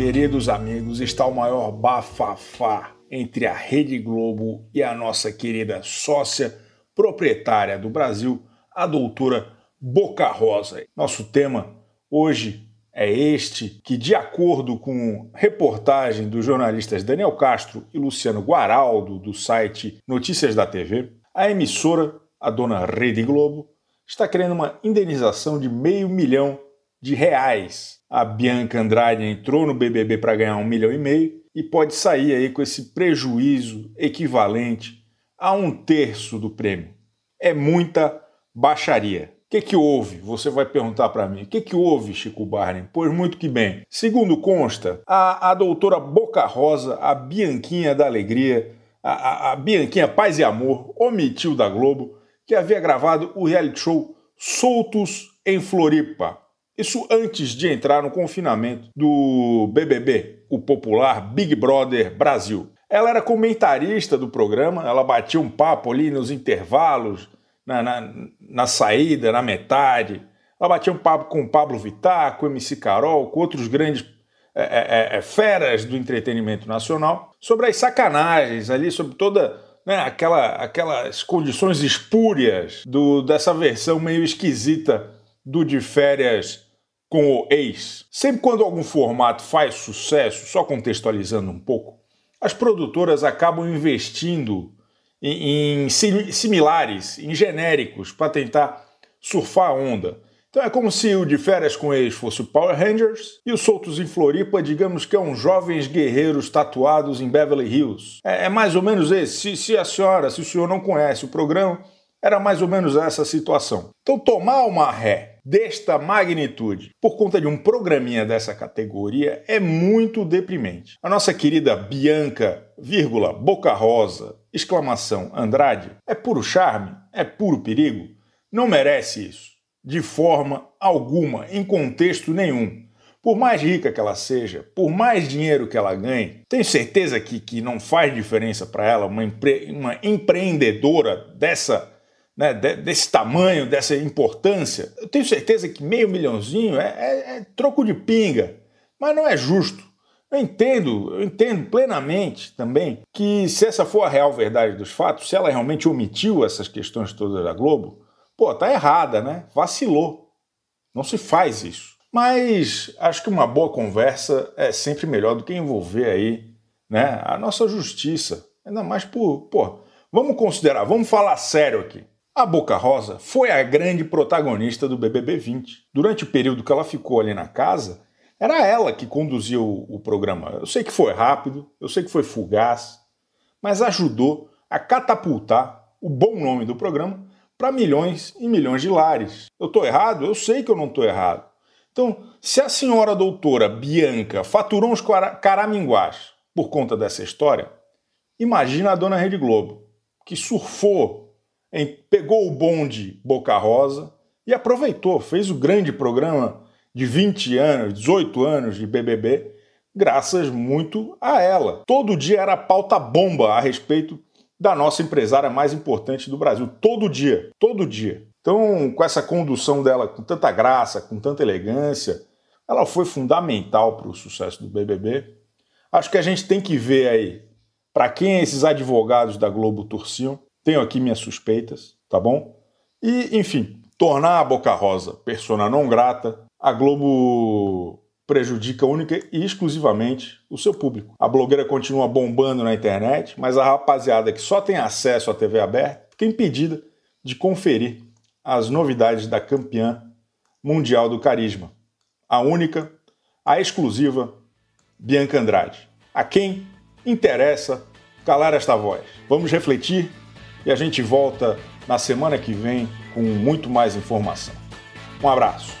Queridos amigos, está o maior bafafá entre a Rede Globo e a nossa querida sócia proprietária do Brasil, a doutora Boca Rosa. Nosso tema hoje é este, que de acordo com reportagem dos jornalistas Daniel Castro e Luciano Guaraldo do site Notícias da TV, a emissora, a dona Rede Globo, está querendo uma indenização de meio milhão de reais. A Bianca Andrade entrou no BBB para ganhar um milhão e meio e pode sair aí com esse prejuízo equivalente a um terço do prêmio. É muita baixaria. O que, que houve? Você vai perguntar para mim. O que, que houve, Chico Barney? Pois muito que bem. Segundo consta, a, a doutora Boca Rosa, a Bianquinha da Alegria, a, a, a Bianquinha Paz e Amor, omitiu da Globo que havia gravado o reality show Soltos em Floripa, isso antes de entrar no confinamento do BBB, o popular Big Brother Brasil. Ela era comentarista do programa, ela batia um papo ali nos intervalos, na, na, na saída, na metade. Ela batia um papo com o Pablo Vittar, com o MC Carol, com outros grandes é, é, é, é, feras do entretenimento nacional, sobre as sacanagens ali, sobre toda né, aquela, aquelas condições espúrias do, dessa versão meio esquisita do de férias com o ex. Sempre quando algum formato faz sucesso, só contextualizando um pouco, as produtoras acabam investindo em, em similares, em genéricos, para tentar surfar a onda. Então é como se o de férias com ex fosse o Power Rangers e os Soltos em Floripa, digamos que é um jovens guerreiros tatuados em Beverly Hills. É, é mais ou menos esse. Se, se a senhora, se o senhor não conhece o programa, era mais ou menos essa situação. Então, tomar uma ré desta magnitude por conta de um programinha dessa categoria é muito deprimente. A nossa querida Bianca, vírgula, Boca Rosa, exclamação Andrade, é puro charme? É puro perigo? Não merece isso. De forma alguma, em contexto nenhum. Por mais rica que ela seja, por mais dinheiro que ela ganhe, tenho certeza que, que não faz diferença para ela uma, empre uma empreendedora dessa né, desse tamanho, dessa importância, eu tenho certeza que meio milhãozinho é, é, é troco de pinga, mas não é justo. Eu entendo, eu entendo plenamente também que se essa for a real verdade dos fatos, se ela realmente omitiu essas questões todas da Globo, pô, tá errada, né? Vacilou. Não se faz isso. Mas acho que uma boa conversa é sempre melhor do que envolver aí, né, a nossa justiça. Ainda mais por, pô, vamos considerar, vamos falar sério aqui. A Boca Rosa foi a grande protagonista do BBB 20. Durante o período que ela ficou ali na casa, era ela que conduziu o programa. Eu sei que foi rápido, eu sei que foi fugaz, mas ajudou a catapultar o bom nome do programa para milhões e milhões de lares. Eu estou errado? Eu sei que eu não estou errado. Então, se a senhora doutora Bianca faturou uns caraminguás por conta dessa história, imagina a dona Rede Globo, que surfou pegou o bonde Boca Rosa e aproveitou, fez o grande programa de 20 anos, 18 anos de BBB, graças muito a ela. Todo dia era pauta bomba a respeito da nossa empresária mais importante do Brasil. Todo dia, todo dia. Então, com essa condução dela com tanta graça, com tanta elegância, ela foi fundamental para o sucesso do BBB. Acho que a gente tem que ver aí para quem esses advogados da Globo torciam tenho aqui minhas suspeitas, tá bom? E, enfim, tornar a Boca Rosa persona não grata, a Globo prejudica única e exclusivamente o seu público. A blogueira continua bombando na internet, mas a rapaziada que só tem acesso à TV aberta fica impedida de conferir as novidades da campeã mundial do carisma. A única, a exclusiva Bianca Andrade. A quem interessa calar esta voz. Vamos refletir e a gente volta na semana que vem com muito mais informação. Um abraço.